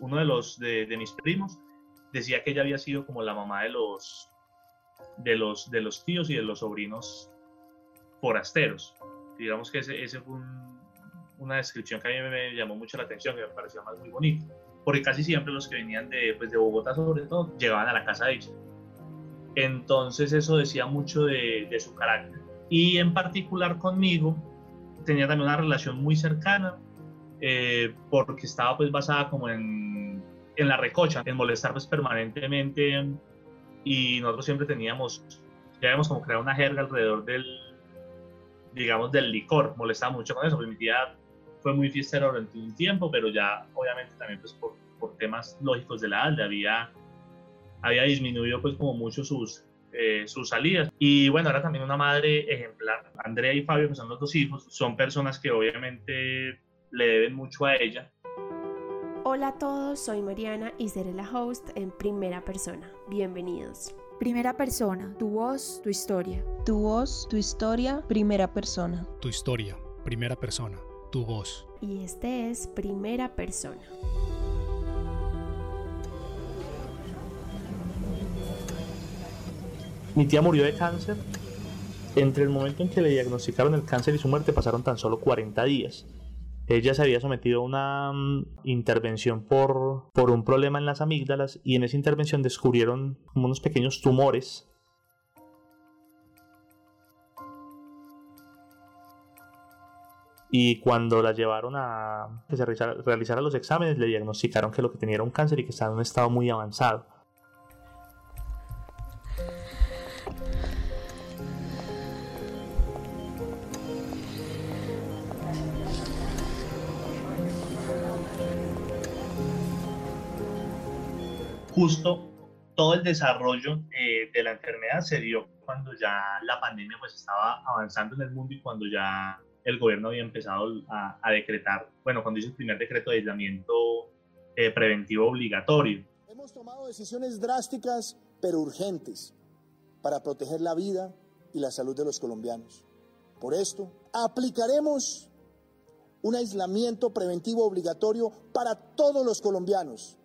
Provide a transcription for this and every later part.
uno de, los, de, mis primos decía que ella había sido como la mamá de los, de los, de los tíos y de los sobrinos forasteros. Digamos que ese, ese fue una descripción que a mí me llamó mucho la atención, que me pareció más muy bonito, porque casi siempre los que venían de, pues, de Bogotá sobre todo llegaban a la casa de ella. Entonces eso decía mucho de, de su carácter. Y en particular conmigo tenía también una relación muy cercana, eh, porque estaba pues basada como en, en la recocha, en molestar pues permanentemente y nosotros siempre teníamos, ya habíamos como creado una jerga alrededor del, digamos, del licor, molestaba mucho con eso, pues mi tía fue muy fiestera durante un tiempo, pero ya obviamente también pues por, por temas lógicos de la edad, había, había disminuido pues como mucho sus, eh, sus salidas. Y bueno, era también una madre ejemplar. Andrea y Fabio, que son los dos hijos, son personas que obviamente le deben mucho a ella. Hola a todos, soy Mariana y seré la host en primera persona. Bienvenidos. Primera persona, tu voz, tu historia. Tu voz, tu historia, primera persona. Tu historia, primera persona, tu voz. Y este es primera persona. Mi tía murió de cáncer. Entre el momento en que le diagnosticaron el cáncer y su muerte pasaron tan solo 40 días. Ella se había sometido a una mm, intervención por, por un problema en las amígdalas y en esa intervención descubrieron unos pequeños tumores y cuando la llevaron a que se realizara, los exámenes le diagnosticaron que lo que tenía era un cáncer y que estaba en un estado muy avanzado. Justo todo el desarrollo eh, de la enfermedad se dio cuando ya la pandemia pues estaba avanzando en el mundo y cuando ya el gobierno había empezado a, decretar, bueno, cuando hizo el primer decreto de aislamiento eh, preventivo obligatorio. Hemos tomado decisiones drásticas pero urgentes para proteger la vida y la salud de los colombianos. Por esto, aplicaremos un aislamiento preventivo obligatorio para todos los colombianos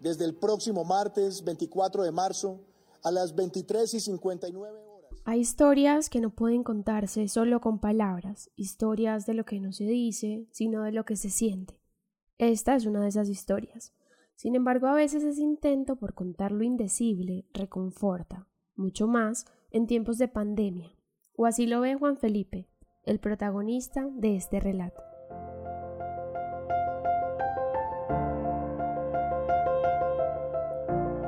desde el próximo martes 24 de marzo a las 23 y 59 horas. Hay historias que no pueden contarse solo con palabras, historias de lo que no se dice, sino de lo que se siente. Esta es una de esas historias. Sin embargo, a veces ese intento por contar lo indecible reconforta, mucho más en tiempos de pandemia. O así lo ve Juan Felipe, el protagonista de este relato.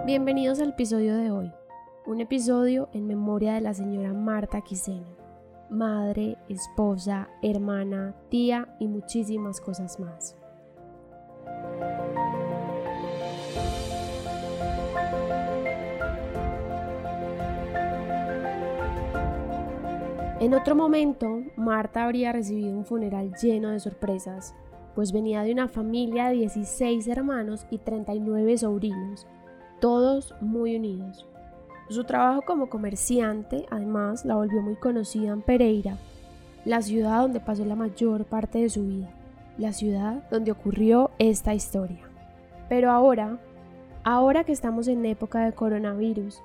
Bienvenidos al episodio de hoy, un episodio en memoria de la señora Marta Quisena, madre, esposa, hermana, tía y muchísimas cosas más. En otro momento, Marta habría recibido un funeral lleno de sorpresas, pues venía de una familia de 16 hermanos y 39 sobrinos, todos muy unidos. Su trabajo como comerciante, además, la volvió muy conocida en Pereira, la ciudad donde pasó la mayor parte de su vida, la ciudad donde ocurrió esta historia. Pero ahora, ahora que estamos en época de coronavirus,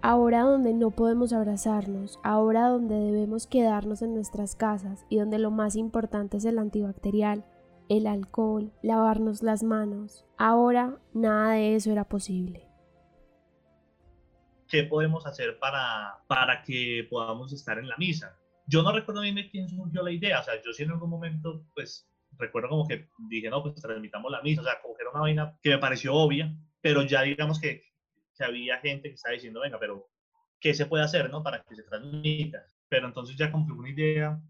ahora donde no podemos abrazarnos, ahora donde debemos quedarnos en nuestras casas y donde lo más importante es el antibacterial, el alcohol, lavarnos las manos, ahora nada de eso era posible. ¿Qué podemos hacer para, para que podamos estar en la misa? Yo no recuerdo bien de quién surgió la idea, o sea, yo sí en algún momento, pues, recuerdo como que dije, no, pues transmitamos la misa, o sea, como que era una vaina que me pareció obvia, pero ya digamos que, que había gente que estaba diciendo, venga, pero ¿qué se puede hacer, no? Para que se transmita. Pero entonces ya como una idea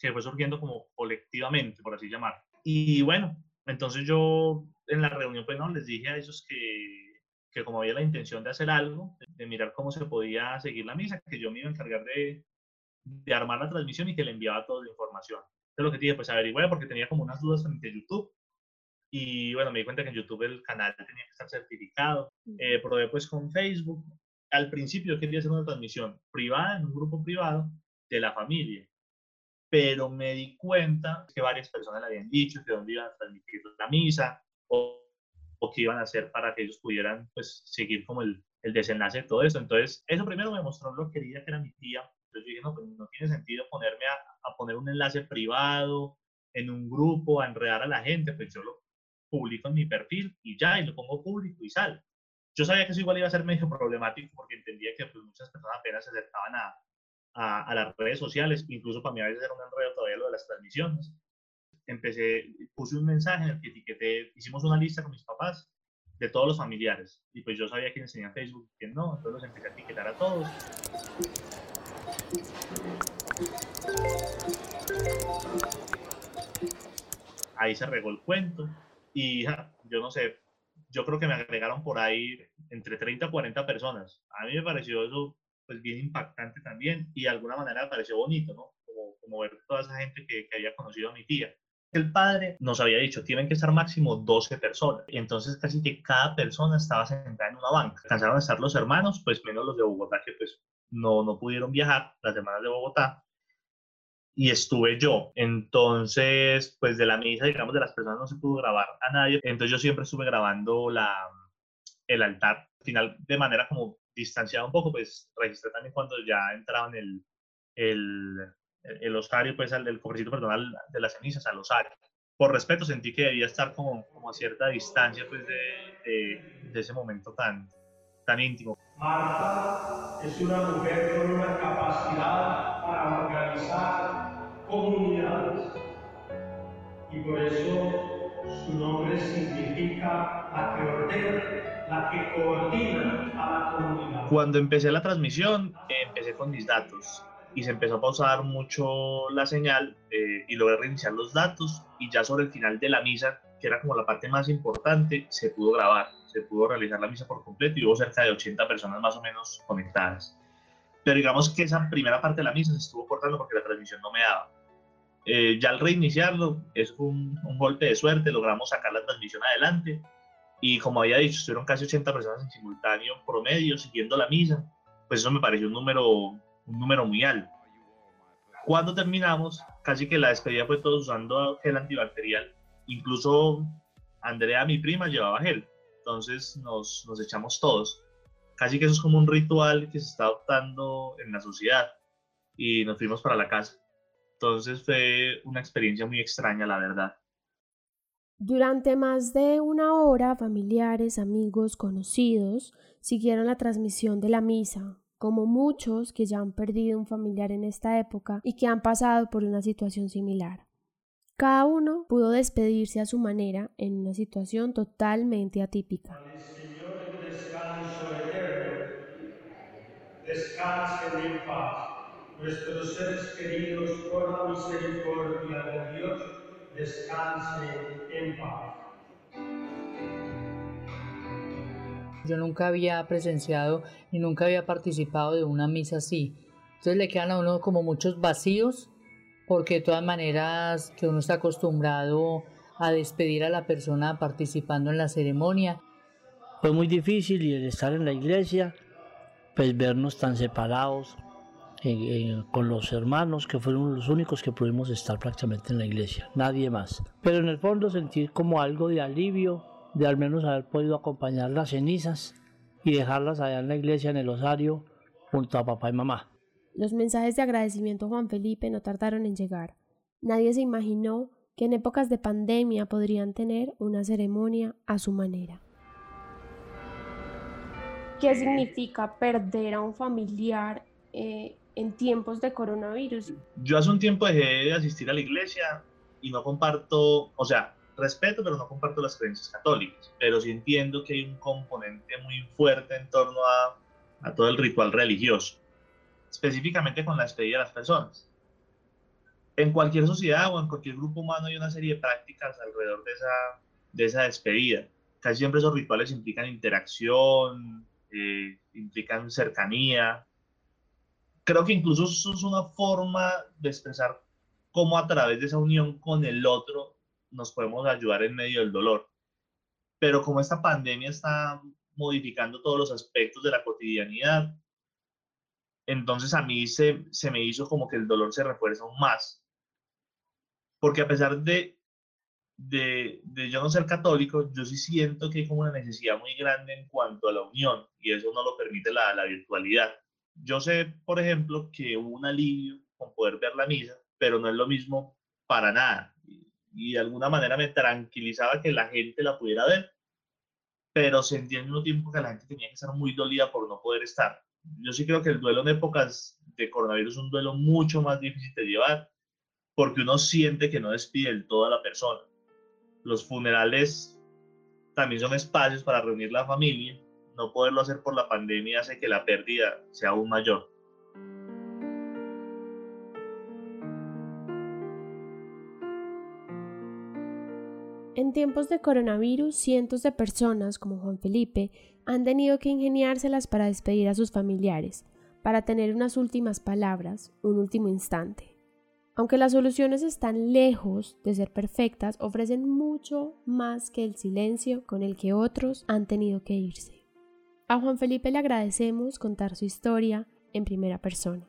que fue surgiendo como colectivamente, por así llamar. Y bueno, entonces yo en la reunión, pues, no, les dije a ellos que que como había la intención de hacer algo, de mirar cómo se podía seguir la misa, que yo me iba a encargar de, de armar la transmisión y que le enviaba toda la información. Entonces lo que dije, pues averigué porque tenía como unas dudas frente a YouTube. Y bueno, me di cuenta que en YouTube el canal tenía que estar certificado. Eh, probé pues con Facebook. Al principio quería hacer una transmisión privada, en un grupo privado, de la familia. Pero me di cuenta que varias personas le habían dicho que dónde iban a transmitir la misa, o o qué iban a hacer para que ellos pudieran pues seguir como el, el desenlace de todo esto. Entonces, eso primero me mostró lo querida que era mi tía. Entonces yo dije, no, pues no tiene sentido ponerme a, a poner un enlace privado en un grupo, a enredar a la gente, pues yo lo publico en mi perfil y ya, y lo pongo público y sale. Yo sabía que eso igual iba a ser medio problemático porque entendía que pues, muchas personas apenas se acercaban a, a, a, las redes sociales, incluso para mí a veces era un enredo todavía lo de las transmisiones. Empecé, puse un mensaje en el que etiqueté, hicimos una lista con mis papás de todos los familiares y pues yo sabía quiénes tenían Facebook y quién no, entonces los empecé a etiquetar a todos. Ahí se regó el cuento y yo no sé, yo creo que me agregaron por ahí entre 30 a 40 personas. A mí me pareció eso pues bien impactante también y de alguna manera me pareció bonito, ¿no? Como, como ver toda esa gente que, que había conocido a mi tía. El padre nos había dicho, tienen que estar máximo 12 personas. Entonces casi que cada persona estaba sentada en una banca. Cansaron de estar los hermanos, pues menos los de Bogotá, que pues no, no pudieron viajar, las hermanas de Bogotá. Y estuve yo. Entonces, pues de la misa, digamos, de las personas no se pudo grabar a nadie. Entonces yo siempre estuve grabando la, el altar. Al final, de manera como distanciada un poco, pues registré también cuando ya entraban el, el, el osario, pues al del cofrecito personal de las cenizas, al osario. Por respeto sentí que debía estar como, como a cierta distancia pues de, de, de ese momento tan, tan íntimo. Marta es una mujer con una capacidad para organizar comunidades y por eso su nombre significa la que ordena, la que coordina a la comunidad. Cuando empecé la transmisión, empecé con mis datos y se empezó a pausar mucho la señal eh, y logré reiniciar los datos y ya sobre el final de la misa, que era como la parte más importante, se pudo grabar, se pudo realizar la misa por completo y hubo cerca de 80 personas más o menos conectadas. Pero digamos que esa primera parte de la misa se estuvo cortando porque la transmisión no me daba. Eh, ya al reiniciarlo, es un, un golpe de suerte, logramos sacar la transmisión adelante y como había dicho, estuvieron casi 80 personas en simultáneo promedio siguiendo la misa, pues eso me pareció un número un número muy alto. Cuando terminamos, casi que la despedida fue todos usando gel antibacterial. Incluso Andrea, mi prima, llevaba gel. Entonces nos, nos echamos todos. Casi que eso es como un ritual que se está adoptando en la sociedad. Y nos fuimos para la casa. Entonces fue una experiencia muy extraña, la verdad. Durante más de una hora, familiares, amigos, conocidos siguieron la transmisión de la misa, como muchos que ya han perdido un familiar en esta época y que han pasado por una situación similar. Cada uno pudo despedirse a su manera en una situación totalmente atípica. El Señor descanso descansen en paz. Nuestros seres queridos, por la misericordia de Dios, descansen en paz. Yo nunca había presenciado y nunca había participado de una misa así. Entonces le quedan a uno como muchos vacíos, porque de todas maneras que uno está acostumbrado a despedir a la persona participando en la ceremonia. Fue muy difícil y el estar en la iglesia, pues vernos tan separados eh, eh, con los hermanos, que fueron los únicos que pudimos estar prácticamente en la iglesia, nadie más. Pero en el fondo sentir como algo de alivio de al menos haber podido acompañar las cenizas y dejarlas allá en la iglesia, en el osario, junto a papá y mamá. Los mensajes de agradecimiento a Juan Felipe no tardaron en llegar. Nadie se imaginó que en épocas de pandemia podrían tener una ceremonia a su manera. ¿Qué significa perder a un familiar eh, en tiempos de coronavirus? Yo hace un tiempo dejé de asistir a la iglesia y no comparto, o sea, respeto, pero no comparto las creencias católicas. Pero sí entiendo que hay un componente muy fuerte en torno a, a todo el ritual religioso, específicamente con la despedida de las personas. En cualquier sociedad o en cualquier grupo humano hay una serie de prácticas alrededor de esa, de esa despedida. Casi siempre esos rituales implican interacción, eh, implican cercanía. Creo que incluso eso es una forma de expresar cómo a través de esa unión con el otro nos podemos ayudar en medio del dolor. Pero como esta pandemia está modificando todos los aspectos de la cotidianidad, entonces a mí se, se me hizo como que el dolor se refuerza aún más. Porque a pesar de de, de, yo no ser católico, yo sí siento que hay como una necesidad muy grande en cuanto a la unión y eso no lo permite la, la virtualidad. Yo sé, por ejemplo, que hubo un alivio con poder ver la misa, pero no es lo mismo para nada. Y, de alguna manera me tranquilizaba que la gente la pudiera ver, pero sentía al mismo tiempo que la gente tenía que estar muy dolida por no poder estar. Yo sí creo que el duelo en épocas de coronavirus es un duelo mucho más difícil de llevar, porque uno siente que no despide del todo a la persona los funerales también son espacios para reunir la familia. No poderlo hacer por la pandemia hace que la pérdida sea aún mayor. En tiempos de coronavirus, cientos de personas, como Juan Felipe, han tenido que ingeniárselas para despedir a sus familiares, para tener unas últimas palabras, un último instante. Aunque las soluciones están lejos de ser perfectas, ofrecen mucho más que el silencio con el que otros han tenido que irse. A Juan Felipe le agradecemos contar su historia en primera persona.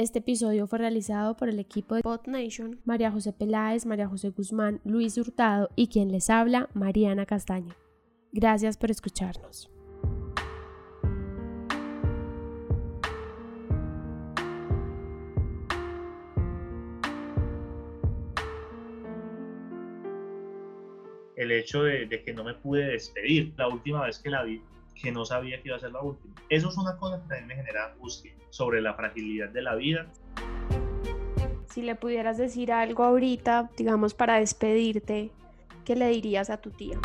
Este episodio fue realizado por el equipo de Pod Nation, María José Peláez, María José Guzmán, Luis Hurtado y quien les habla, Mariana Castaño. Gracias por escucharnos. el hecho de, que no me pude despedir la última vez que la vi, que no sabía que iba a ser la última. Eso es una cosa que también me genera angustia sobre la fragilidad de la vida. Si le pudieras decir algo ahorita, digamos, para despedirte, ¿qué le dirías a tu tía?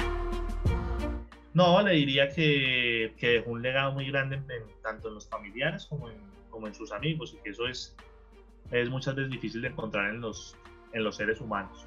No, le diría que, que dejó un legado muy grande tanto en los familiares como en, como en sus amigos y que eso es, es muchas veces difícil de encontrar en los, en los seres humanos.